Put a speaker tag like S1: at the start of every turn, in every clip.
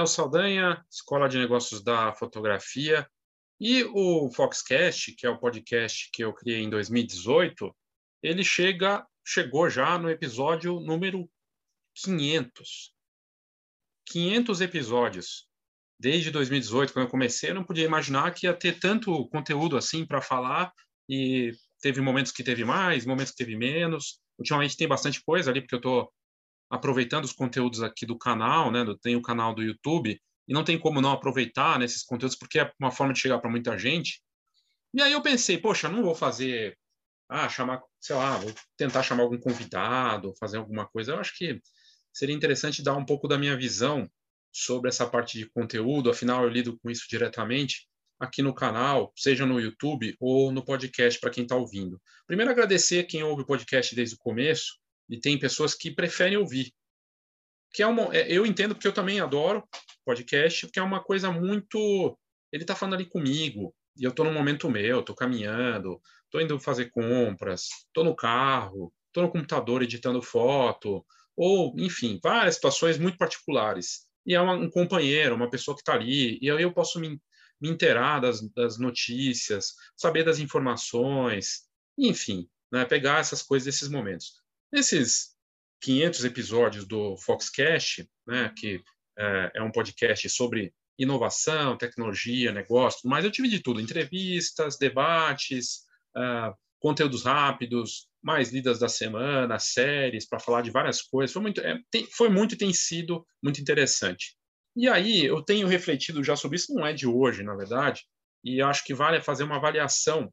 S1: Léo Saldanha, Escola de Negócios da Fotografia. E o Foxcast, que é o podcast que eu criei em 2018, ele chega, chegou já no episódio número 500. 500 episódios. Desde 2018, quando eu comecei, eu não podia imaginar que ia ter tanto conteúdo assim para falar e teve momentos que teve mais, momentos que teve menos. Ultimamente tem bastante coisa ali, porque eu estou aproveitando os conteúdos aqui do canal, né? Tem o canal do YouTube e não tem como não aproveitar nesses conteúdos porque é uma forma de chegar para muita gente. E aí eu pensei, poxa, não vou fazer, ah, chamar, sei lá, vou tentar chamar algum convidado, fazer alguma coisa. Eu acho que seria interessante dar um pouco da minha visão sobre essa parte de conteúdo. Afinal, eu lido com isso diretamente aqui no canal, seja no YouTube ou no podcast para quem está ouvindo. Primeiro, agradecer quem ouve o podcast desde o começo e tem pessoas que preferem ouvir. Que é uma, é, eu entendo porque eu também adoro podcast, porque é uma coisa muito. Ele está falando ali comigo, e eu estou no momento meu, estou caminhando, estou indo fazer compras, estou no carro, estou no computador editando foto, ou, enfim, várias situações muito particulares. E é uma, um companheiro, uma pessoa que está ali, e aí eu posso me, me inteirar das, das notícias, saber das informações, enfim, né, pegar essas coisas desses momentos. Nesses 500 episódios do Foxcast, né, que é, é um podcast sobre inovação, tecnologia, negócio, mas eu tive de tudo: entrevistas, debates, uh, conteúdos rápidos, mais lidas da semana, séries para falar de várias coisas. Foi muito, é, tem, foi muito e tem sido muito interessante. E aí eu tenho refletido já sobre isso, não é de hoje, na verdade, e acho que vale fazer uma avaliação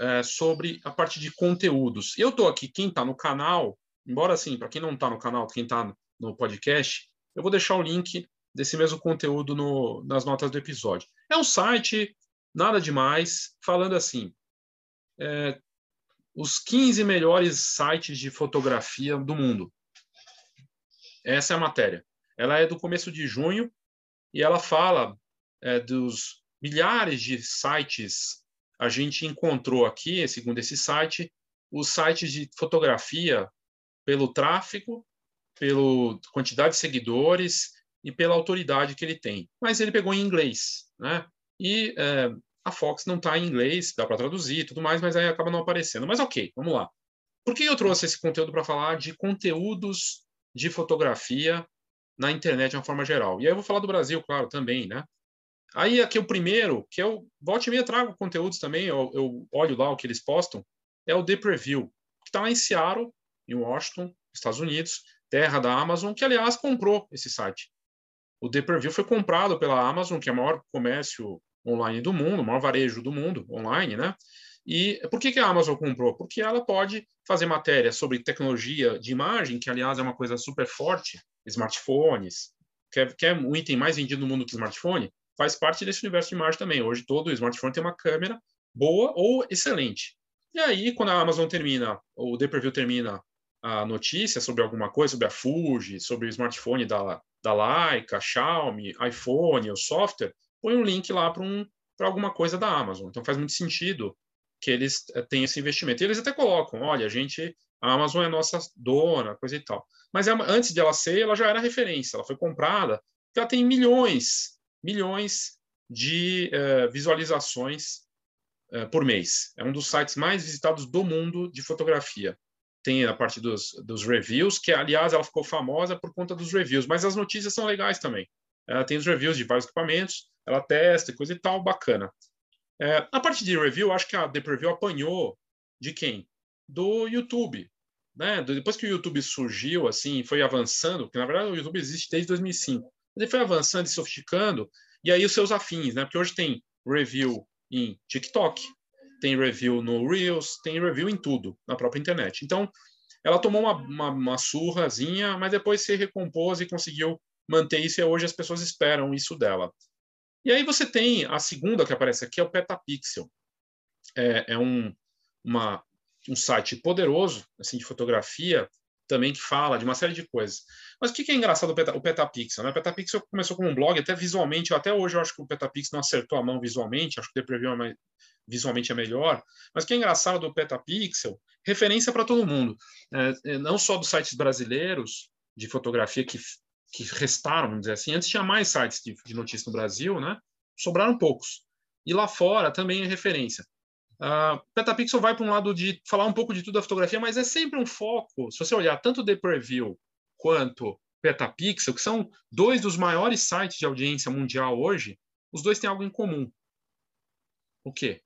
S1: é, sobre a parte de conteúdos. Eu estou aqui, quem está no canal, embora assim, para quem não está no canal, quem está no podcast, eu vou deixar o link desse mesmo conteúdo no, nas notas do episódio. É um site, nada demais, falando assim, é, os 15 melhores sites de fotografia do mundo. Essa é a matéria. Ela é do começo de junho e ela fala é, dos milhares de sites a gente encontrou aqui, segundo esse site, os sites de fotografia pelo tráfego, pela quantidade de seguidores e pela autoridade que ele tem. Mas ele pegou em inglês, né? E é, a Fox não está em inglês, dá para traduzir e tudo mais, mas aí acaba não aparecendo. Mas ok, vamos lá. Por que eu trouxe esse conteúdo para falar de conteúdos de fotografia na internet de uma forma geral? E aí eu vou falar do Brasil, claro, também, né? Aí aqui o primeiro, que eu volte e meia trago conteúdos também, eu, eu, olho lá o que eles postam, é o The Preview, que está lá em Seattle, em Washington, Estados Unidos, terra da Amazon, que aliás comprou esse site. O The Preview foi comprado pela Amazon, que é o maior comércio online do mundo, o maior varejo do mundo online, né? E por que, que a Amazon comprou? Porque ela pode fazer matéria sobre tecnologia de imagem, que aliás é uma coisa super forte, smartphones, que é, que é um item mais vendido no mundo que smartphone, faz parte desse universo de imagem também. Hoje todo smartphone tem uma câmera boa ou excelente. E aí, quando a Amazon termina, ou o The Preview termina a notícia sobre alguma coisa, sobre a Fuji, sobre o smartphone da, da Leica, Xiaomi, iPhone, o software, põe um link lá para um, alguma coisa da Amazon. Então faz muito sentido que eles eh, tenham esse investimento. E eles até colocam, olha, a gente, a Amazon é nossa dona, coisa e tal. Mas é antes de ela ser, ela já era referência, ela foi comprada, ela tem milhões milhões de uh, visualizações uh, por mês. É um dos sites mais visitados do mundo de fotografia. Tem a parte dos, dos reviews, que aliás ela ficou famosa por conta dos reviews, mas as notícias são legais também. Ela tem os reviews de vários equipamentos, ela testa coisa e tal, bacana. É, a parte de review, acho que a The Preview apanhou de quem? Do YouTube. Né? Depois que o YouTube surgiu, assim, foi avançando, porque na verdade o YouTube existe desde 2005 ele foi avançando e sofisticando, e aí os seus afins, né? Porque hoje tem review em TikTok, tem review no Reels, tem review em tudo, na própria internet. Então, ela tomou uma, uma, uma surrazinha, mas depois se recompôs e conseguiu manter isso, e hoje as pessoas esperam isso dela. E aí você tem a segunda que aparece aqui, é o Petapixel. É, é um, uma, um site poderoso assim de fotografia também que fala de uma série de coisas. Mas o que é engraçado o, Peta, o Petapixel? Né? O Petapixel começou como um blog, até visualmente, até hoje eu acho que o Petapixel não acertou a mão visualmente, acho que o The Preview é visualmente é melhor. Mas o que é engraçado do Petapixel, referência para todo mundo, é, é, não só dos sites brasileiros de fotografia que que restaram, vamos dizer assim. Antes tinha mais sites de, de notícias no Brasil, né? Sobraram poucos. E lá fora também é referência. Uh, Petapixel vai para um lado de falar um pouco de tudo da fotografia, mas é sempre um foco. Se você olhar tanto The Preview quanto Petapixel, que são dois dos maiores sites de audiência mundial hoje, os dois têm algo em comum. O quê?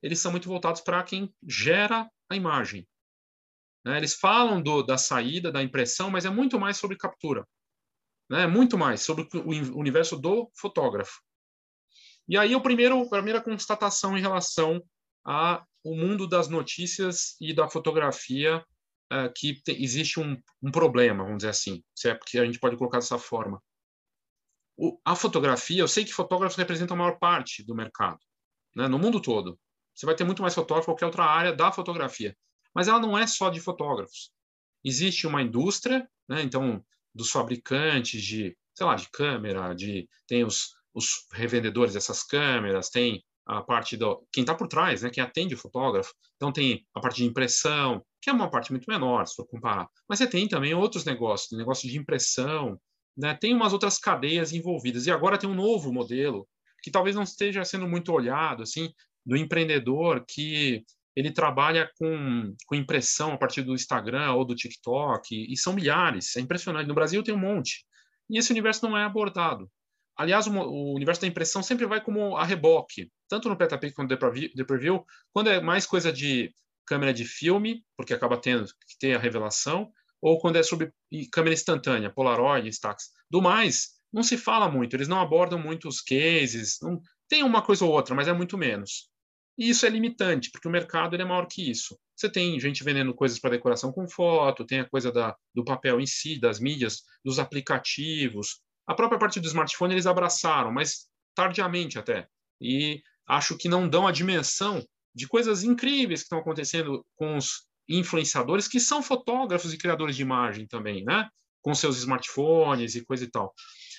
S1: Eles são muito voltados para quem gera a imagem. Né? Eles falam do, da saída, da impressão, mas é muito mais sobre captura. Né? Muito mais sobre o universo do fotógrafo. E aí o primeiro, a primeira constatação em relação ao mundo das notícias e da fotografia uh, que te, existe um, um, problema, vamos dizer assim, se é porque a gente pode colocar dessa forma. O, a fotografia, eu sei que fotógrafos representam a maior parte do mercado, né, no mundo todo. Você vai ter muito mais fotógrafo que qualquer outra área da fotografia. Mas ela não é só de fotógrafos. Existe uma indústria, né, então, dos fabricantes de, sei lá, de câmera, de tem os, os revendedores dessas câmeras, tem a parte do quem está por trás, né, quem atende o fotógrafo. Então tem a parte de impressão, que é uma parte muito menor se for comparar. Mas você tem também outros negócios, negócio de impressão, né? Tem umas outras cadeias envolvidas. E agora tem um novo modelo que talvez não esteja sendo muito olhado, assim, do empreendedor que ele trabalha com, com impressão a partir do Instagram ou do TikTok, e são milhares, é impressionante. No Brasil tem um monte. E esse universo não é abordado. Aliás, o, o universo da impressão sempre vai como a reboque, tanto no Petapix quanto no The Preview, quando é mais coisa de câmera de filme, porque acaba tendo que ter a revelação, ou quando é sobre câmera instantânea, Polaroid, Instax. Do mais, não se fala muito, eles não abordam muito os cases, não, tem uma coisa ou outra, mas é muito menos. E isso é limitante, porque o mercado é maior que isso. Você tem gente vendendo coisas para decoração com foto, tem a coisa da, do papel em si, das mídias, dos aplicativos. A própria parte do smartphone eles abraçaram, mas tardiamente até. E acho que não dão a dimensão de coisas incríveis que estão acontecendo com os influenciadores que são fotógrafos e criadores de imagem também, né? Com seus smartphones e coisa e tal.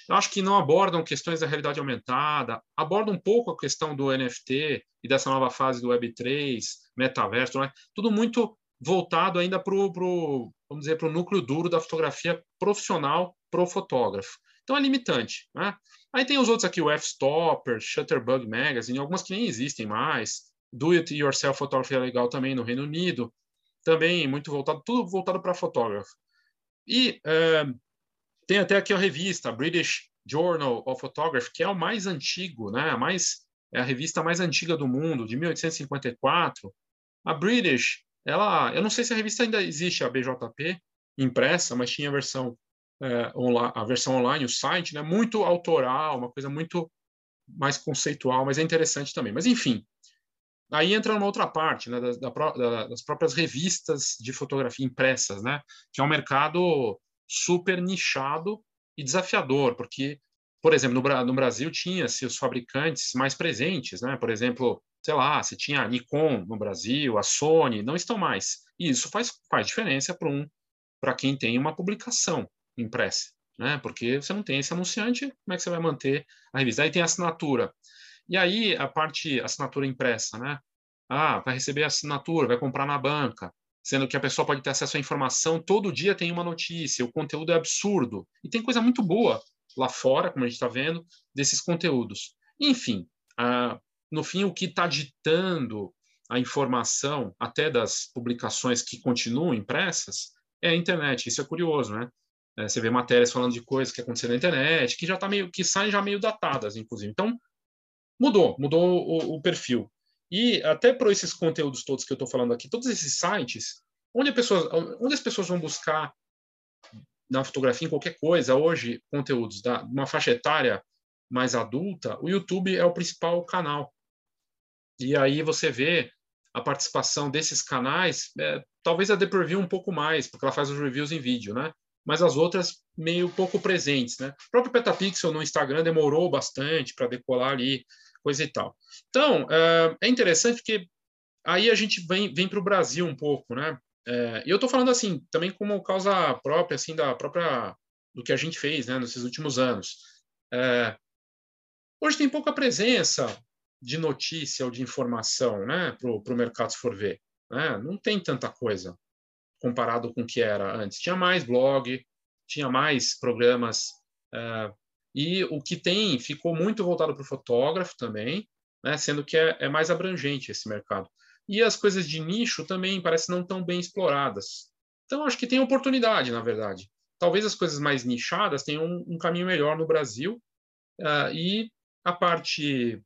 S1: Eu acho que não abordam questões da realidade aumentada, abordam um pouco a questão do NFT e dessa nova fase do Web3, metaverso, né? tudo muito voltado ainda para o, vamos dizer, para o núcleo duro da fotografia profissional pro fotógrafo. Então é limitante. Né? Aí tem os outros aqui, o F-Stopper, Shutterbug Magazine, algumas que nem existem mais, Do It Yourself Photography é legal também no Reino Unido, também muito voltado, tudo voltado para fotógrafo. E é, tem até aqui a revista, British Journal of Photography, que é o mais antigo, né? A mais é a revista mais antiga do mundo, de 1854. A British, ela, eu não sei se a revista ainda existe, a BJP impressa, mas tinha a versão é, a versão online, o site, né? Muito autoral, uma coisa muito mais conceitual, mas é interessante também. Mas enfim, Aí entra uma outra parte, né, da, da, das próprias revistas de fotografia impressas, né, que é um mercado super nichado e desafiador, porque, por exemplo, no, no Brasil tinha-se os fabricantes mais presentes, né, por exemplo, sei lá, se tinha a Nikon no Brasil, a Sony, não estão mais. E isso faz, faz diferença para um, quem tem uma publicação impressa, né, porque você não tem esse anunciante, como é que você vai manter a revista? Aí tem a assinatura. E aí a parte assinatura impressa, né? Ah, vai receber assinatura, vai comprar na banca, sendo que a pessoa pode ter acesso à informação, todo dia tem uma notícia, o conteúdo é absurdo. E tem coisa muito boa lá fora, como a gente está vendo, desses conteúdos. Enfim, ah, no fim, o que está ditando a informação, até das publicações que continuam impressas, é a internet. Isso é curioso, né? É, você vê matérias falando de coisas que aconteceram na internet, que já tá meio, que saem já meio datadas, inclusive. Então, mudou, mudou o, o perfil. E até para esses conteúdos todos que eu estou falando aqui, todos esses sites, onde, pessoas, onde as pessoas vão buscar na fotografia, em qualquer coisa, hoje, conteúdos da uma faixa etária mais adulta, o YouTube é o principal canal. E aí você vê a participação desses canais, é, talvez a The Preview um pouco mais, porque ela faz os reviews em vídeo, né? Mas as outras meio pouco presentes, né? O próprio Petapixel no Instagram demorou bastante para decolar ali coisa e tal. Então, é, é interessante porque aí a gente vem, vem para o Brasil um pouco, né? É, e eu estou falando assim, também como causa própria, assim, da própria do que a gente fez, né, nesses últimos anos. É, hoje tem pouca presença de notícia ou de informação, né, para o mercado se for ver. Né? Não tem tanta coisa comparado com o que era antes. Tinha mais blog, tinha mais programas Uh, e o que tem ficou muito voltado para o fotógrafo também, né, sendo que é, é, mais abrangente esse mercado. E as coisas de nicho também parecem não tão bem exploradas. Então, acho que tem oportunidade, na verdade. Talvez as coisas mais nichadas tenham um, um caminho melhor no Brasil, uh, e a parte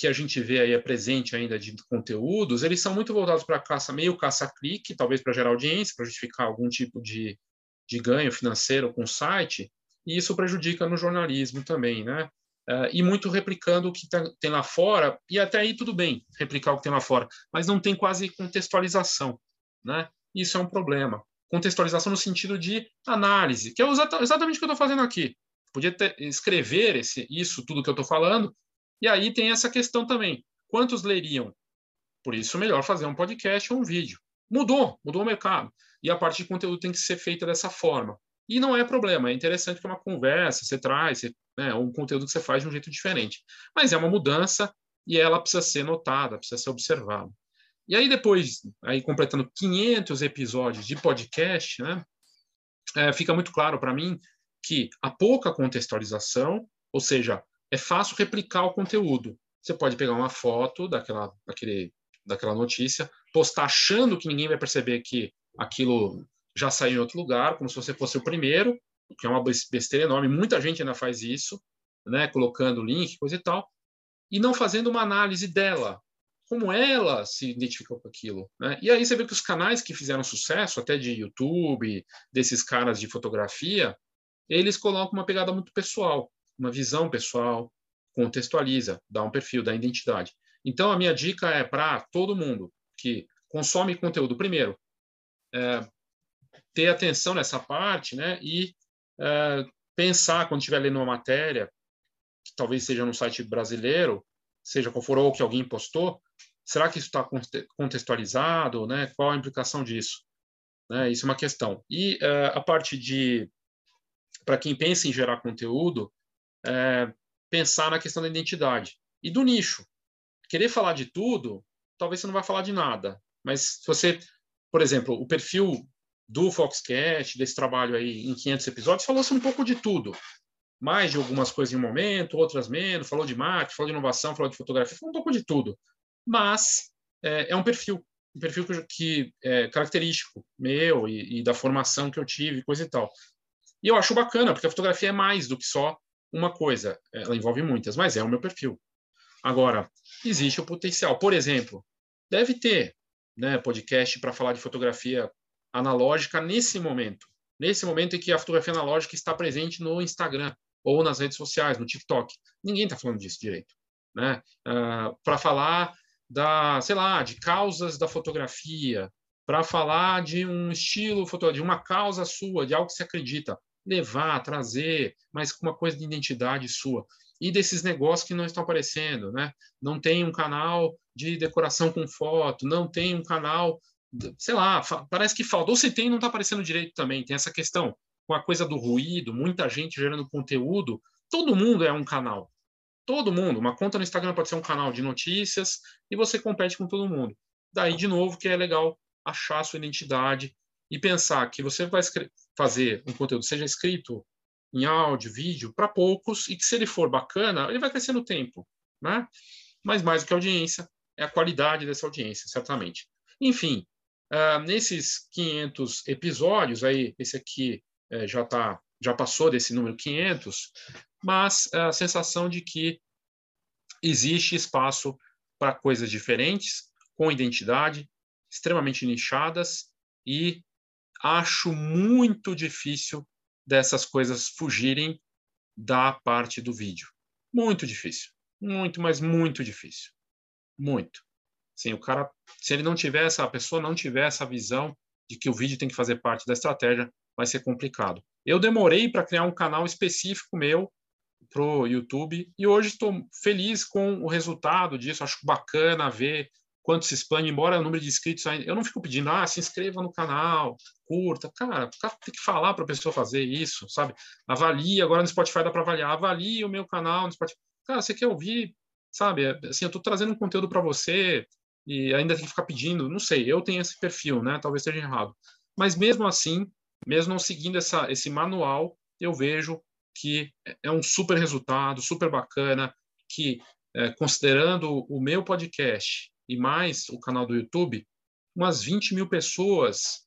S1: que a gente vê aí é presente ainda de conteúdos, eles são muito voltados para caça, meio caça-clique, talvez para gerar audiência, para justificar algum tipo de, de ganho financeiro com o site, e isso prejudica no jornalismo também, né? Uh, e muito replicando o que tá, tem lá fora, e até aí tudo bem, replicar o que tem lá fora, mas não tem quase contextualização, né? Isso é um problema. Contextualização no sentido de análise, que é exatamente o que eu estou fazendo aqui. Podia ter, escrever esse, isso, tudo que eu estou falando, e aí tem essa questão também. Quantos leriam? Por isso, melhor fazer um podcast ou um vídeo. Mudou, mudou o mercado. E a parte de conteúdo tem que ser feita dessa forma. E não é problema, é interessante que é uma conversa, você traz né, um conteúdo que você faz de um jeito diferente. Mas é uma mudança e ela precisa ser notada, precisa ser observada. E aí depois, aí completando 500 episódios de podcast, né, é, fica muito claro para mim que há pouca contextualização, ou seja, é fácil replicar o conteúdo. Você pode pegar uma foto daquela, daquele, daquela notícia, postar achando que ninguém vai perceber que aquilo já saiu em outro lugar, como se você fosse o primeiro, que é uma besteira enorme. Muita gente ainda faz isso, né, colocando link, coisa e tal, e não fazendo uma análise dela, como ela se identificou com aquilo. Né? E aí você vê que os canais que fizeram sucesso, até de YouTube, desses caras de fotografia, eles colocam uma pegada muito pessoal uma visão pessoal, contextualiza, dá um perfil, dá identidade. Então, a minha dica é para todo mundo que consome conteúdo, primeiro, é, ter atenção nessa parte né, e é, pensar, quando estiver lendo uma matéria, que talvez seja no site brasileiro, seja qual for ou que alguém postou, será que isso está contextualizado? Né? Qual a implicação disso? Né? Isso é uma questão. E é, a parte de, para quem pensa em gerar conteúdo, é, pensar na questão da identidade e do nicho. Querer falar de tudo, talvez você não vá falar de nada. Mas se você, por exemplo, o perfil do Foxcast, desse trabalho aí em 500 episódios, falou-se um pouco de tudo. Mais de algumas coisas em um momento, outras menos. Falou de marketing, falou de inovação, falou de fotografia, falou um pouco de tudo. Mas é, é um perfil, um perfil que, que é característico meu e, e da formação que eu tive, coisa e tal. E eu acho bacana, porque a fotografia é mais do que só uma coisa, ela envolve muitas, mas é o meu perfil. Agora, existe o potencial. Por exemplo, deve ter né, podcast para falar de fotografia analógica nesse momento. Nesse momento em que a fotografia analógica está presente no Instagram ou nas redes sociais, no TikTok. Ninguém está falando disso direito. Né? Uh, ah, para falar da, sei lá, de causas da fotografia, para falar de um estilo, de uma causa sua, de algo que você acredita levar, trazer, mas com uma coisa de identidade sua. E desses negócios que não estão aparecendo, né? Não tem um canal de decoração com foto, não tem um canal, sei lá, parece que falta. Ou se tem, não está aparecendo direito também. Tem essa questão com a coisa do ruído, muita gente gerando conteúdo. Todo mundo é um canal. Todo mundo. Uma conta no Instagram pode ser um canal de notícias e você compete com todo mundo. Daí, de novo, que é legal achar sua identidade e pensar que você vai fazer um conteúdo, seja escrito em áudio, vídeo, para poucos, e que se ele for bacana, ele vai crescer no tempo. Né? Mas mais do que a audiência, é a qualidade dessa audiência, certamente. Enfim, uh, nesses 500 episódios, aí esse aqui uh, já, tá, já passou desse número 500, mas a sensação de que existe espaço para coisas diferentes, com identidade, extremamente nichadas e acho muito difícil dessas coisas fugirem da parte do vídeo. Muito difícil. Muito, mas muito difícil. Muito. Sim, o cara, se ele não tiver essa, a pessoa não tiver essa visão de que o vídeo tem que fazer parte da estratégia, vai ser complicado. Eu demorei para criar um canal específico meu pro YouTube e hoje estou feliz com o resultado disso. Acho bacana ver quanto se expande, embora o número de inscritos ainda. Eu não fico pedindo, ah, se inscreva no canal, curta. Cara, o cara tem que falar para a pessoa fazer isso, sabe? Avalie, agora no Spotify dá para avaliar, avalie o meu canal no Spotify. Cara, você quer ouvir, sabe? É, assim, eu estou trazendo um conteúdo para você e ainda tem que ficar pedindo, não sei, eu tenho esse perfil, né? Talvez esteja errado. Mas mesmo assim, mesmo não seguindo essa, esse manual, eu vejo que é um super resultado, super bacana, que é, considerando o meu podcast e mais o canal do YouTube, umas 20 mil pessoas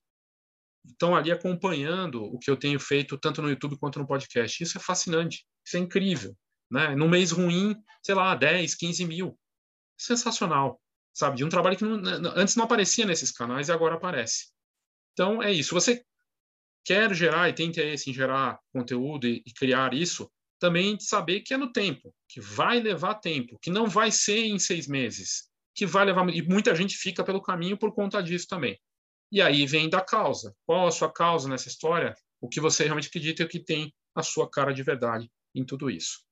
S1: estão ali acompanhando o que eu tenho feito tanto no YouTube quanto no podcast. Isso é fascinante, isso é incrível. Né? No mês ruim, sei lá, 10, 15 mil. Sensacional, sabe? De um trabalho que não, antes não aparecia nesses canais e agora aparece. Então, é isso. Você quer gerar e tem interesse em gerar conteúdo e, e criar isso, também saber que é no tempo, que vai levar tempo, que não vai ser em seis meses, que vai levar. E muita gente fica pelo caminho por conta disso também. E aí vem da causa. Qual a sua causa nessa história? O que você realmente acredita e o que tem a sua cara de verdade em tudo isso.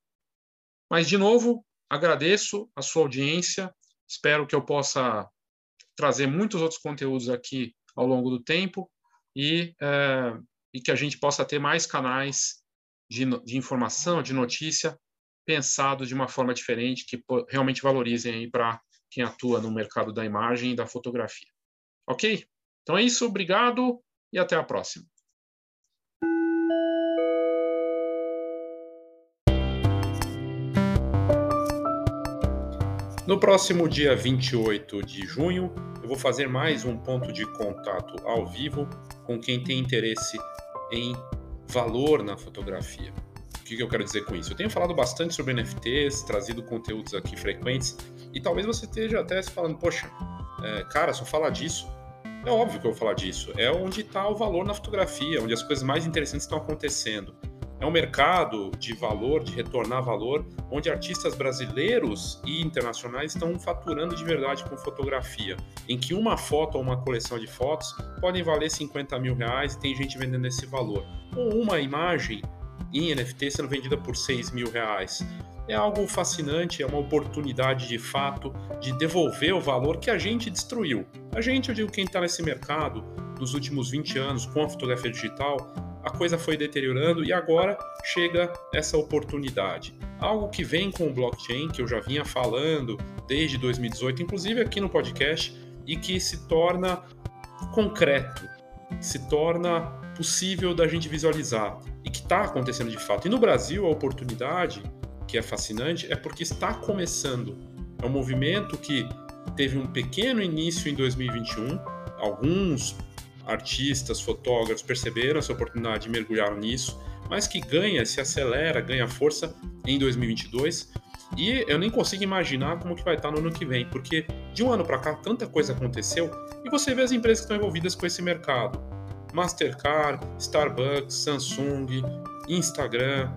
S1: Mas, de novo, agradeço a sua audiência. Espero que eu possa trazer muitos outros conteúdos aqui ao longo do tempo e, é, e que a gente possa ter mais canais de, de informação, de notícia, pensados de uma forma diferente, que realmente valorizem para quem atua no mercado da imagem e da fotografia. Ok? Então é isso, obrigado e até a próxima. No próximo dia 28 de junho, eu vou fazer mais um ponto de contato ao vivo com quem tem interesse em valor na fotografia. O que eu quero dizer com isso? Eu tenho falado bastante sobre NFTs, trazido conteúdos aqui frequentes, e talvez você esteja até se falando, poxa, é, cara, só falar disso. É óbvio que eu vou falar disso. É onde está o valor na fotografia, onde as coisas mais interessantes estão acontecendo. É um mercado de valor, de retornar valor, onde artistas brasileiros e internacionais estão faturando de verdade com fotografia, em que uma foto ou uma coleção de fotos podem valer 50 mil reais e tem gente vendendo esse valor. Ou uma imagem em NFT sendo vendida por 6 mil reais é algo fascinante, é uma oportunidade de fato de devolver o valor que a gente destruiu. A gente, eu digo, quem está nesse mercado nos últimos 20 anos com a fotografia digital, a coisa foi deteriorando e agora chega essa oportunidade. Algo que vem com o blockchain, que eu já vinha falando desde 2018, inclusive aqui no podcast, e que se torna concreto, se torna possível da gente visualizar e que está acontecendo de fato. E no Brasil, a oportunidade que é fascinante é porque está começando. É um movimento que teve um pequeno início em 2021. Alguns artistas, fotógrafos perceberam essa oportunidade e mergulharam nisso, mas que ganha, se acelera, ganha força em 2022. E eu nem consigo imaginar como que vai estar no ano que vem, porque de um ano para cá tanta coisa aconteceu e você vê as empresas que estão envolvidas com esse mercado. Mastercard, Starbucks, Samsung, Instagram,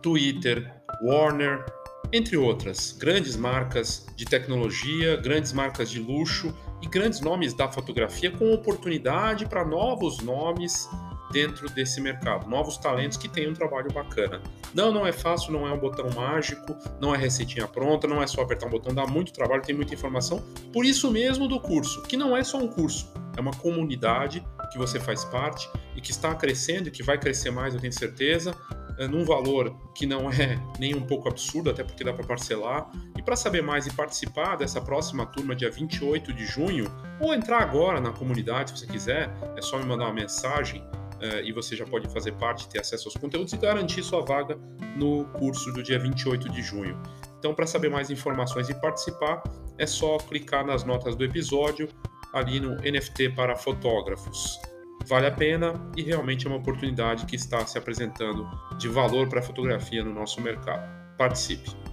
S1: Twitter, Warner, entre outras grandes marcas de tecnologia, grandes marcas de luxo e grandes nomes da fotografia com oportunidade para novos nomes dentro desse mercado, novos talentos que têm um trabalho bacana. Não, não é fácil, não é um botão mágico, não é receitinha pronta, não é só apertar um botão, dá muito trabalho, tem muita informação. Por isso mesmo do curso, que não é só um curso, é uma comunidade que você faz parte e que está crescendo e que vai crescer mais, eu tenho certeza. Eh, num valor que não é nem um pouco absurdo, até porque dá para parcelar. E para saber mais e participar dessa próxima turma, dia 28 de junho, ou entrar agora na comunidade, se você quiser, é só me mandar uma mensagem uh, e você já pode fazer parte, ter acesso aos conteúdos e garantir sua vaga no curso do dia 28 de junho. Então, para saber mais informações e participar, é só clicar nas notas do episódio ali no NFT para fotógrafos vale a pena e realmente é uma oportunidade que está se apresentando de valor para a fotografia no nosso mercado. Participe!